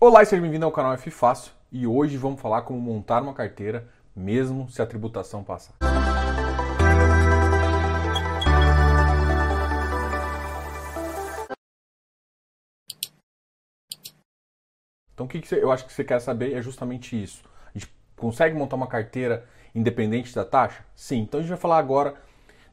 Olá e seja bem-vindo ao canal F Fácil e hoje vamos falar como montar uma carteira mesmo se a tributação passar. Então o que, que você, eu acho que você quer saber é justamente isso. A gente consegue montar uma carteira independente da taxa? Sim. Então a gente vai falar agora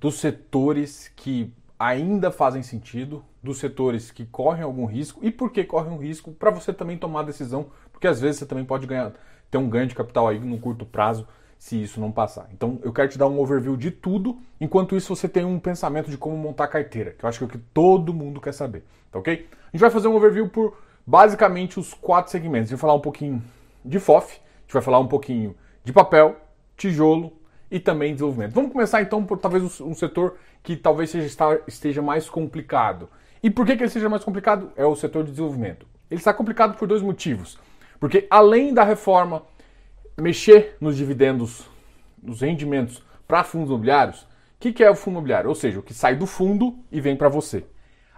dos setores que ainda fazem sentido, dos setores que correm algum risco e por que correm um risco para você também tomar a decisão, porque às vezes você também pode ganhar, ter um ganho de capital aí no curto prazo se isso não passar. Então eu quero te dar um overview de tudo, enquanto isso você tem um pensamento de como montar carteira, que eu acho que é o que todo mundo quer saber, tá ok? A gente vai fazer um overview por basicamente os quatro segmentos. A gente vai falar um pouquinho de FOF, a gente vai falar um pouquinho de papel, tijolo e também desenvolvimento. Vamos começar então por talvez um setor que talvez seja, esteja mais complicado. E por que, que ele seja mais complicado? É o setor de desenvolvimento. Ele está complicado por dois motivos. Porque além da reforma mexer nos dividendos, nos rendimentos para fundos imobiliários, o que, que é o fundo imobiliário? Ou seja, o que sai do fundo e vem para você.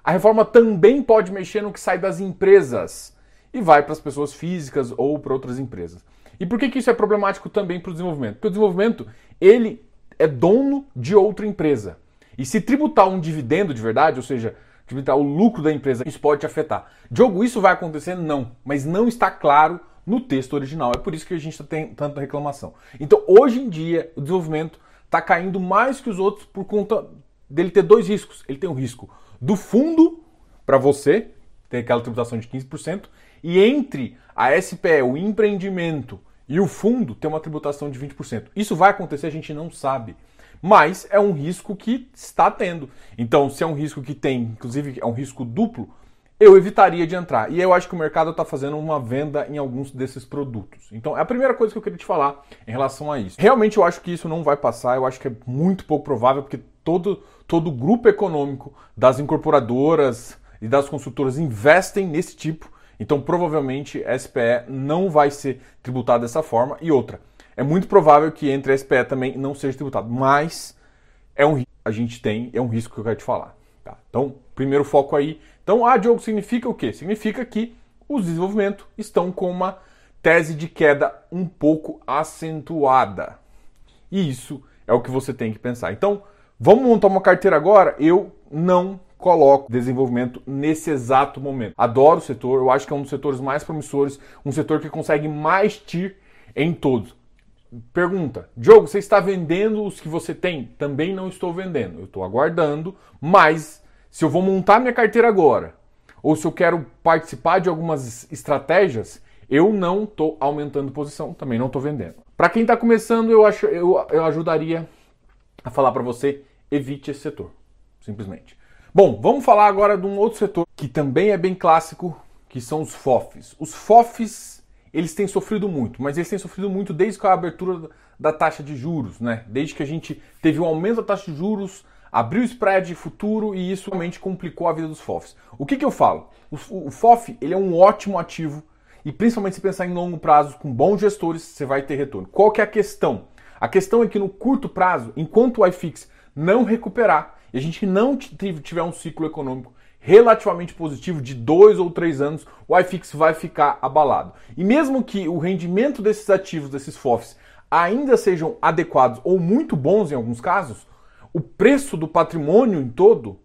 A reforma também pode mexer no que sai das empresas e vai para as pessoas físicas ou para outras empresas. E por que, que isso é problemático também para o desenvolvimento? Porque o desenvolvimento ele é dono de outra empresa. E se tributar um dividendo de verdade, ou seja, tributar o lucro da empresa, isso pode te afetar. Diogo, isso vai acontecer? Não. Mas não está claro no texto original. É por isso que a gente tem tanta reclamação. Então, hoje em dia, o desenvolvimento está caindo mais que os outros por conta dele ter dois riscos. Ele tem o risco do fundo para você, tem aquela tributação de 15%, e entre a SPE, o empreendimento e o fundo, tem uma tributação de 20%. Isso vai acontecer, a gente não sabe mas é um risco que está tendo. Então, se é um risco que tem, inclusive é um risco duplo, eu evitaria de entrar. E eu acho que o mercado está fazendo uma venda em alguns desses produtos. Então, é a primeira coisa que eu queria te falar em relação a isso. Realmente eu acho que isso não vai passar, eu acho que é muito pouco provável, porque todo, todo grupo econômico das incorporadoras e das consultoras investem nesse tipo. Então, provavelmente, SPE não vai ser tributada dessa forma. E outra, é muito provável que entre SPE também não seja tributado, mas é um a gente tem, é um risco que eu quero te falar. Tá? Então, primeiro foco aí. Então, ah, Diogo, significa o quê? Significa que os desenvolvimentos estão com uma tese de queda um pouco acentuada. E isso é o que você tem que pensar. Então, vamos montar uma carteira agora? Eu não coloco desenvolvimento nesse exato momento. Adoro o setor, eu acho que é um dos setores mais promissores, um setor que consegue mais TIR em todos. Pergunta: Diogo, você está vendendo os que você tem? Também não estou vendendo. Eu estou aguardando, mas se eu vou montar minha carteira agora, ou se eu quero participar de algumas estratégias, eu não estou aumentando posição, também não estou vendendo. Para quem está começando, eu, acho, eu, eu ajudaria a falar para você: evite esse setor, simplesmente. Bom, vamos falar agora de um outro setor que também é bem clássico, que são os FOFs. Os FOFs eles têm sofrido muito, mas eles têm sofrido muito desde a abertura da taxa de juros, né? Desde que a gente teve um aumento da taxa de juros, abriu spread futuro e isso realmente complicou a vida dos FOFs. O que, que eu falo? O, o FOF ele é um ótimo ativo e principalmente se pensar em longo prazo com bons gestores, você vai ter retorno. Qual que é a questão? A questão é que no curto prazo, enquanto o iFix não recuperar e a gente não tiver um ciclo econômico relativamente positivo de dois ou três anos, o iFix vai ficar abalado. E mesmo que o rendimento desses ativos, desses FOFs, ainda sejam adequados ou muito bons em alguns casos, o preço do patrimônio em todo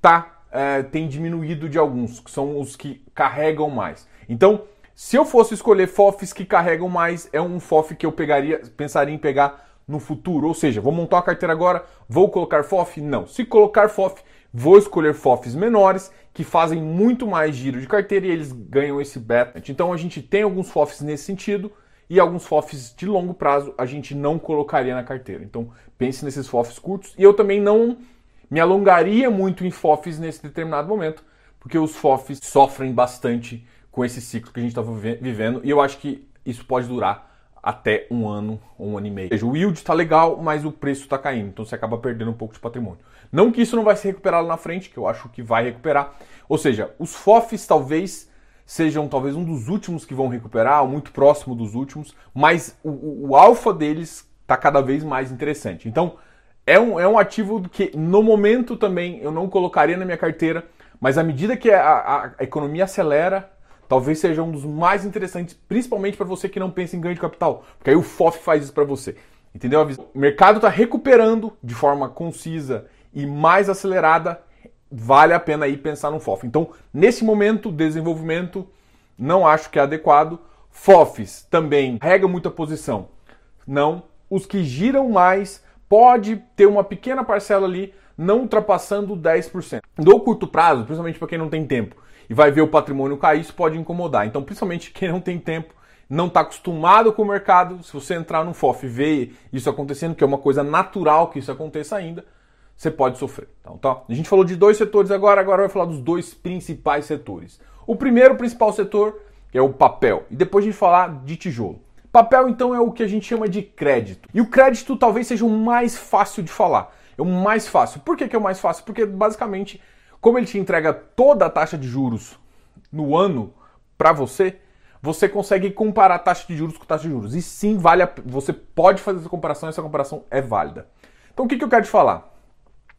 tá, é, tem diminuído de alguns, que são os que carregam mais. Então, se eu fosse escolher FOFs que carregam mais, é um FOF que eu pegaria, pensaria em pegar no futuro. Ou seja, vou montar uma carteira agora, vou colocar FOF? Não. Se colocar FOF, Vou escolher FOFs menores que fazem muito mais giro de carteira e eles ganham esse beta. Então a gente tem alguns FOFs nesse sentido e alguns FOFs de longo prazo a gente não colocaria na carteira. Então pense nesses FOFs curtos e eu também não me alongaria muito em FOFs nesse determinado momento, porque os FOFs sofrem bastante com esse ciclo que a gente está vivendo e eu acho que isso pode durar até um ano ou um ano e meio. Ou seja, o yield está legal, mas o preço está caindo, então você acaba perdendo um pouco de patrimônio. Não que isso não vai se recuperar lá na frente, que eu acho que vai recuperar. Ou seja, os FOFs talvez sejam talvez um dos últimos que vão recuperar, ou muito próximo dos últimos, mas o, o, o alfa deles está cada vez mais interessante. Então, é um, é um ativo que no momento também eu não colocaria na minha carteira, mas à medida que a, a, a economia acelera, talvez seja um dos mais interessantes, principalmente para você que não pensa em ganho de capital, porque aí o FOF faz isso para você. Entendeu? O mercado está recuperando de forma concisa e mais acelerada, vale a pena aí pensar no FOF. Então, nesse momento, desenvolvimento não acho que é adequado. FOFs também rega muita posição. Não. Os que giram mais pode ter uma pequena parcela ali, não ultrapassando 10%. No curto prazo, principalmente para quem não tem tempo e vai ver o patrimônio cair, isso pode incomodar. Então, principalmente quem não tem tempo, não está acostumado com o mercado, se você entrar no FOF e ver isso acontecendo, que é uma coisa natural que isso aconteça ainda, você pode sofrer. Então, tá? A gente falou de dois setores agora, agora vai falar dos dois principais setores. O primeiro principal setor é o papel, e depois a gente falar de tijolo. Papel, então, é o que a gente chama de crédito. E o crédito talvez seja o mais fácil de falar. É o mais fácil. Por que, que é o mais fácil? Porque, basicamente, como ele te entrega toda a taxa de juros no ano para você, você consegue comparar a taxa de juros com taxa de juros. E sim, vale a... você pode fazer essa comparação, essa comparação é válida. Então, o que, que eu quero te falar?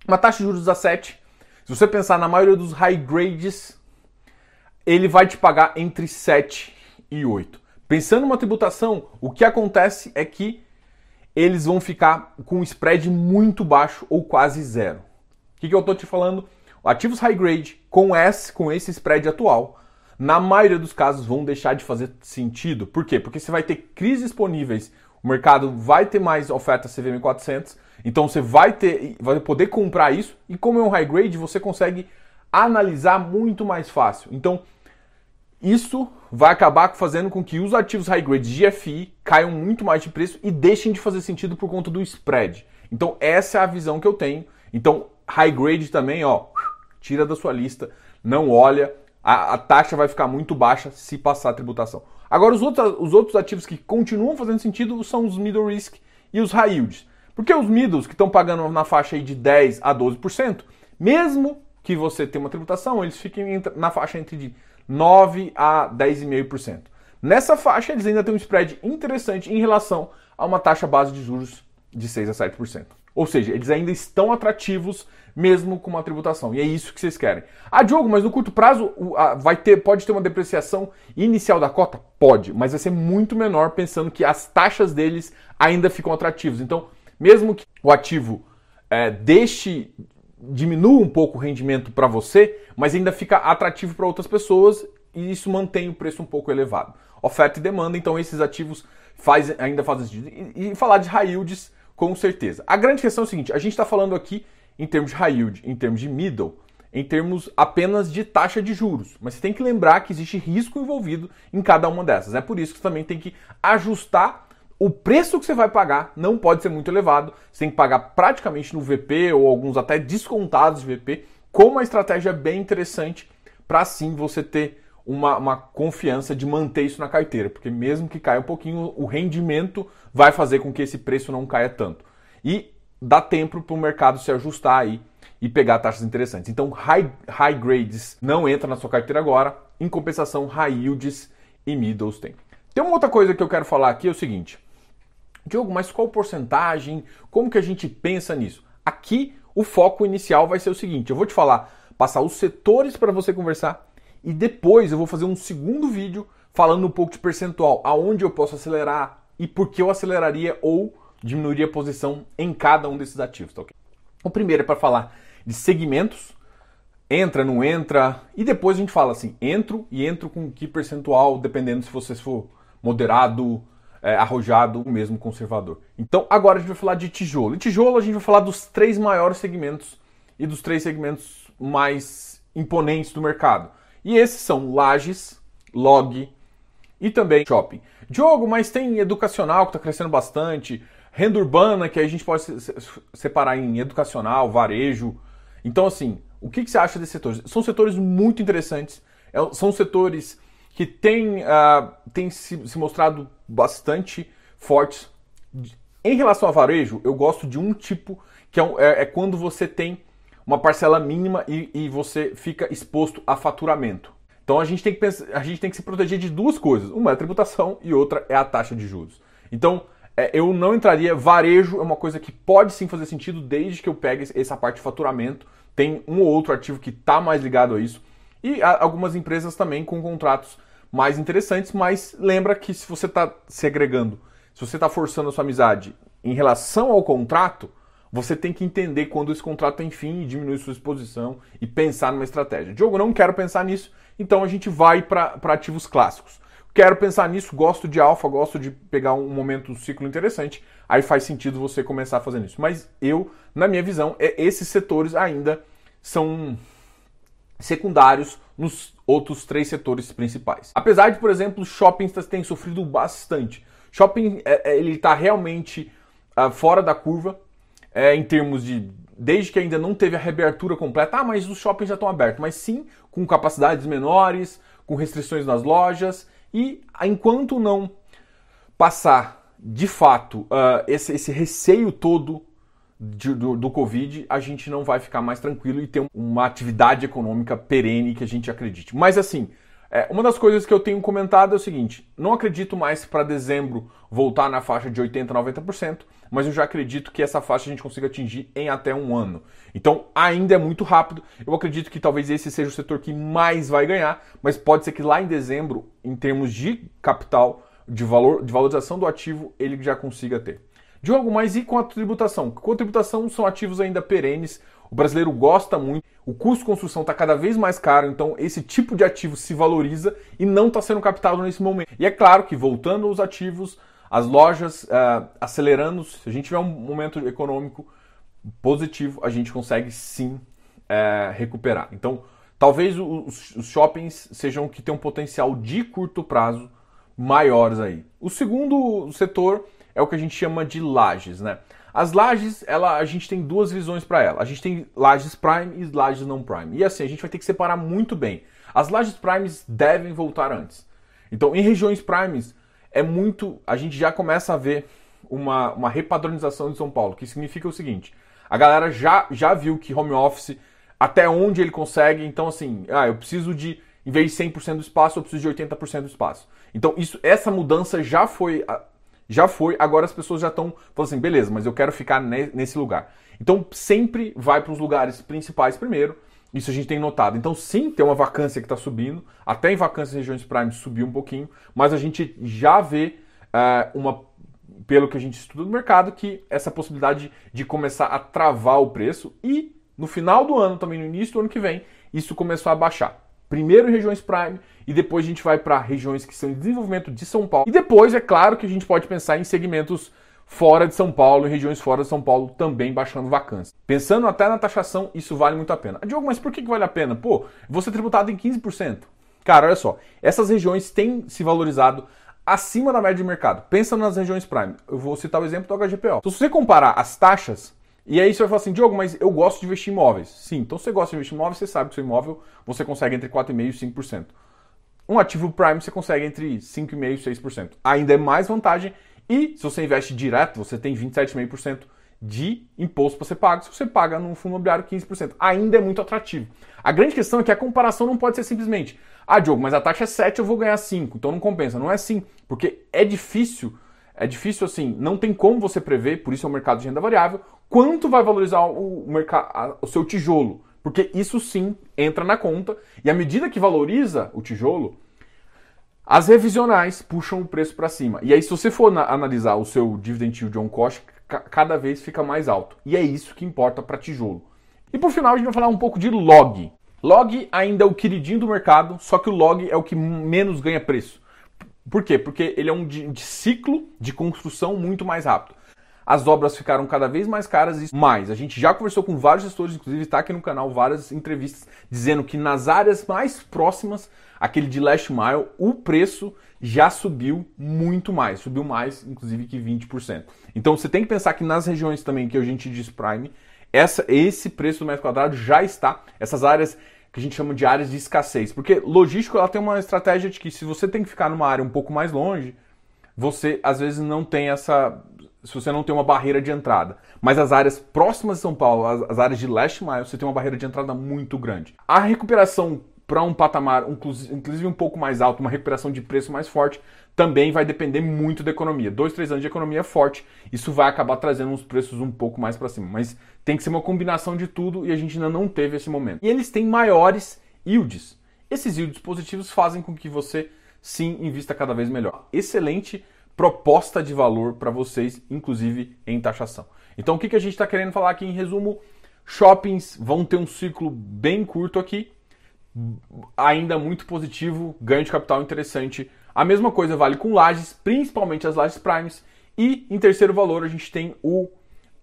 Uma taxa de juros a 7, se você pensar na maioria dos high grades, ele vai te pagar entre 7 e 8. Pensando numa tributação, o que acontece é que eles vão ficar com um spread muito baixo ou quase zero. O que, que eu estou te falando? Ativos high grade com S, com esse spread atual, na maioria dos casos vão deixar de fazer sentido. Por quê? Porque você vai ter crises disponíveis, o mercado vai ter mais oferta CVM 400, então você vai ter, vai poder comprar isso e como é um high grade, você consegue analisar muito mais fácil. Então, isso vai acabar fazendo com que os ativos high grade de FI caiam muito mais de preço e deixem de fazer sentido por conta do spread. Então essa é a visão que eu tenho. Então high grade também, ó, tira da sua lista, não olha, a, a taxa vai ficar muito baixa se passar a tributação. Agora os outros, os outros ativos que continuam fazendo sentido são os middle risk e os high yields. Porque os middles que estão pagando na faixa aí de 10 a 12%, mesmo que você tenha uma tributação, eles fiquem na faixa entre de 9 a 10,5%. Nessa faixa, eles ainda têm um spread interessante em relação a uma taxa base de juros de 6 a 7%. Ou seja, eles ainda estão atrativos mesmo com uma tributação. E é isso que vocês querem. Ah, Diogo, mas no curto prazo vai ter, pode ter uma depreciação inicial da cota? Pode, mas vai ser muito menor pensando que as taxas deles ainda ficam atrativos. Então, mesmo que o ativo é, deixe diminua um pouco o rendimento para você, mas ainda fica atrativo para outras pessoas e isso mantém o preço um pouco elevado. Oferta e demanda, então esses ativos faz, ainda fazem sentido. E, e falar de yields, com certeza. A grande questão é o seguinte: a gente está falando aqui em termos de high yield, em termos de middle, em termos apenas de taxa de juros. Mas você tem que lembrar que existe risco envolvido em cada uma dessas. É por isso que você também tem que ajustar o preço que você vai pagar não pode ser muito elevado, você tem que pagar praticamente no VP ou alguns até descontados de VP, com uma estratégia bem interessante para assim você ter uma, uma, confiança de manter isso na carteira, porque mesmo que caia um pouquinho, o rendimento vai fazer com que esse preço não caia tanto. E dá tempo para o mercado se ajustar aí e pegar taxas interessantes. Então, high, high grades não entra na sua carteira agora, em compensação, high yields e middles tem. Tem uma outra coisa que eu quero falar aqui, é o seguinte. Diogo, mas qual porcentagem? Como que a gente pensa nisso? Aqui o foco inicial vai ser o seguinte: eu vou te falar, passar os setores para você conversar e depois eu vou fazer um segundo vídeo falando um pouco de percentual, aonde eu posso acelerar e por que eu aceleraria ou diminuiria a posição em cada um desses ativos, tá ok? O primeiro é para falar de segmentos, entra, não entra, e depois a gente fala assim, entro e entro com que percentual, dependendo se você for moderado, é, arrojado, mesmo conservador. Então agora a gente vai falar de tijolo. Em tijolo a gente vai falar dos três maiores segmentos e dos três segmentos mais imponentes do mercado. E esses são lajes, log e também shopping. Diogo, mas tem educacional que está crescendo bastante, renda urbana que a gente pode separar em educacional, varejo. Então assim, o que, que você acha desses setores? São setores muito interessantes, é, são setores que têm, uh, têm se, se mostrado bastante fortes. Em relação a varejo, eu gosto de um tipo que é, é, é quando você tem uma parcela mínima e, e, você fica exposto a faturamento. Então a gente, tem que pensar, a gente tem que se proteger de duas coisas. Uma é a tributação e outra é a taxa de juros. Então é, eu não entraria. Varejo é uma coisa que pode sim fazer sentido desde que eu pegue essa parte de faturamento. Tem um ou outro ativo que está mais ligado a isso. E algumas empresas também com contratos mais interessantes, mas lembra que se você está segregando, se você está forçando a sua amizade em relação ao contrato, você tem que entender quando esse contrato tem fim e diminuir sua exposição e pensar numa estratégia. Diogo, não quero pensar nisso, então a gente vai para ativos clássicos. Quero pensar nisso, gosto de alfa, gosto de pegar um momento, um ciclo interessante, aí faz sentido você começar a fazer isso. Mas eu, na minha visão, é, esses setores ainda são secundários nos outros três setores principais. Apesar de, por exemplo, shoppings terem sofrido bastante. Shopping, é, é, ele está realmente uh, fora da curva é, em termos de desde que ainda não teve a reabertura completa. Ah, mas os shoppings já estão abertos. Mas sim, com capacidades menores, com restrições nas lojas. E enquanto não passar de fato uh, esse, esse receio todo de, do, do Covid, a gente não vai ficar mais tranquilo e ter uma atividade econômica perene que a gente acredite. Mas assim, é, uma das coisas que eu tenho comentado é o seguinte: não acredito mais para dezembro voltar na faixa de 80%, 90%, mas eu já acredito que essa faixa a gente consiga atingir em até um ano. Então ainda é muito rápido. Eu acredito que talvez esse seja o setor que mais vai ganhar, mas pode ser que lá em dezembro, em termos de capital, de valor, de valorização do ativo, ele já consiga ter. Diogo, mas e com a tributação? Com a tributação são ativos ainda perenes, o brasileiro gosta muito, o custo de construção está cada vez mais caro, então esse tipo de ativo se valoriza e não está sendo captado nesse momento. E é claro que voltando aos ativos, as lojas uh, acelerando, se a gente tiver um momento econômico positivo, a gente consegue sim uh, recuperar. Então, talvez os, os shoppings sejam que têm um potencial de curto prazo maiores aí. O segundo setor é o que a gente chama de lajes, né? As lajes, ela, a gente tem duas visões para ela. A gente tem lajes prime e lajes não prime. E assim, a gente vai ter que separar muito bem. As lajes primes devem voltar antes. Então, em regiões primes, é muito. A gente já começa a ver uma, uma repadronização de São Paulo, que significa o seguinte: a galera já, já viu que home office, até onde ele consegue, então assim, ah, eu preciso de, em vez de 100% do espaço, eu preciso de 80% do espaço. Então, isso, essa mudança já foi já foi, agora as pessoas já estão falando assim, beleza, mas eu quero ficar nesse lugar. Então sempre vai para os lugares principais primeiro, isso a gente tem notado. Então sim, tem uma vacância que está subindo, até em vacâncias em regiões prime subiu um pouquinho, mas a gente já vê uh, uma, pelo que a gente estuda no mercado, que essa possibilidade de começar a travar o preço e no final do ano, também no início do ano que vem, isso começou a baixar. Primeiro em regiões prime e depois a gente vai para regiões que são em desenvolvimento de São Paulo. E depois, é claro que a gente pode pensar em segmentos fora de São Paulo, em regiões fora de São Paulo, também baixando vacância. Pensando até na taxação, isso vale muito a pena. Ah, Diogo, mas por que, vale a pena? Pô, você tributado em 15%. Cara, olha só, essas regiões têm se valorizado acima da média de mercado. Pensa nas regiões prime. Eu vou citar o exemplo do HGPO. Então, se você comparar as taxas e aí você vai falar assim, Diogo, mas eu gosto de investir em imóveis. Sim, então você gosta de investir em imóveis, você sabe que seu imóvel você consegue entre 4,5% e 5%. Um ativo Prime você consegue entre 5,5% e 6%. Ainda é mais vantagem. E se você investe direto, você tem 27,5% de imposto para ser pago. Se você paga num fundo imobiliário, 15%. Ainda é muito atrativo. A grande questão é que a comparação não pode ser simplesmente, ah, Diogo, mas a taxa é 7, eu vou ganhar 5, então não compensa. Não é assim, porque é difícil é difícil assim, não tem como você prever, por isso é o mercado de renda variável, quanto vai valorizar o, mercado, o seu tijolo. Porque isso sim entra na conta, e à medida que valoriza o tijolo, as revisionais puxam o preço para cima. E aí, se você for analisar o seu dividend yield on cost, cada vez fica mais alto. E é isso que importa para tijolo. E por final, a gente vai falar um pouco de log. Log ainda é o queridinho do mercado, só que o log é o que menos ganha preço. Por quê? Porque ele é um de, de ciclo de construção muito mais rápido. As obras ficaram cada vez mais caras e mais. A gente já conversou com vários gestores, inclusive está aqui no canal várias entrevistas dizendo que nas áreas mais próximas, aquele de last mile, o preço já subiu muito mais, subiu mais, inclusive que 20%. Então você tem que pensar que nas regiões também que a gente diz prime, essa, esse preço do metro quadrado já está, essas áreas que a gente chama de áreas de escassez. Porque logístico ela tem uma estratégia de que se você tem que ficar numa área um pouco mais longe, você às vezes não tem essa. Se você não tem uma barreira de entrada. Mas as áreas próximas de São Paulo, as, as áreas de leste mile, você tem uma barreira de entrada muito grande. A recuperação para um patamar, inclusive um pouco mais alto, uma recuperação de preço mais forte, também vai depender muito da economia. Dois, três anos de economia forte, isso vai acabar trazendo uns preços um pouco mais para cima. Mas tem que ser uma combinação de tudo e a gente ainda não teve esse momento. E eles têm maiores yields. Esses yields positivos fazem com que você sim, invista cada vez melhor. Excelente proposta de valor para vocês, inclusive em taxação. Então, o que, que a gente está querendo falar aqui em resumo? Shoppings vão ter um ciclo bem curto aqui, ainda muito positivo, ganho de capital interessante. A mesma coisa vale com lajes, principalmente as lajes primes. E em terceiro valor, a gente tem o,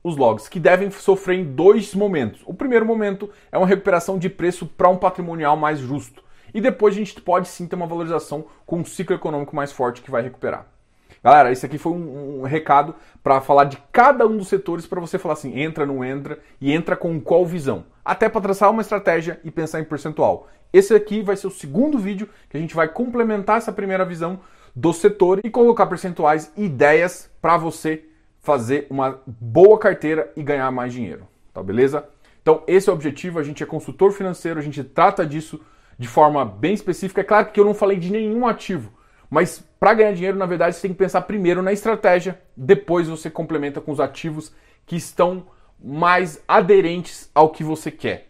os logs, que devem sofrer em dois momentos. O primeiro momento é uma recuperação de preço para um patrimonial mais justo. E depois a gente pode sim ter uma valorização com um ciclo econômico mais forte que vai recuperar. Galera, esse aqui foi um, um recado para falar de cada um dos setores para você falar assim, entra, não entra e entra com qual visão. Até para traçar uma estratégia e pensar em percentual. Esse aqui vai ser o segundo vídeo que a gente vai complementar essa primeira visão do setor e colocar percentuais e ideias para você fazer uma boa carteira e ganhar mais dinheiro, tá beleza? Então, esse é o objetivo, a gente é consultor financeiro, a gente trata disso de forma bem específica. É claro que eu não falei de nenhum ativo, mas para ganhar dinheiro, na verdade, você tem que pensar primeiro na estratégia, depois você complementa com os ativos que estão mais aderentes ao que você quer.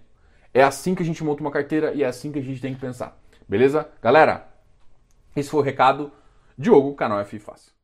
É assim que a gente monta uma carteira e é assim que a gente tem que pensar. Beleza? Galera, esse foi o recado. Diogo, canal F Fácil.